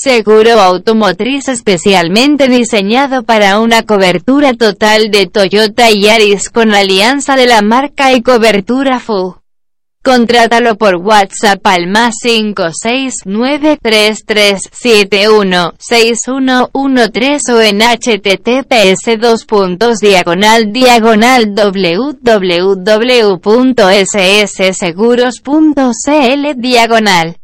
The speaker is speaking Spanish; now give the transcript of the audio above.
Seguro automotriz especialmente diseñado para una cobertura total de Toyota y Yaris con alianza de la marca y cobertura full. Contrátalo por WhatsApp al más 56933716113 o en https dos puntos diagonal diagonal www.ssseguros.cl diagonal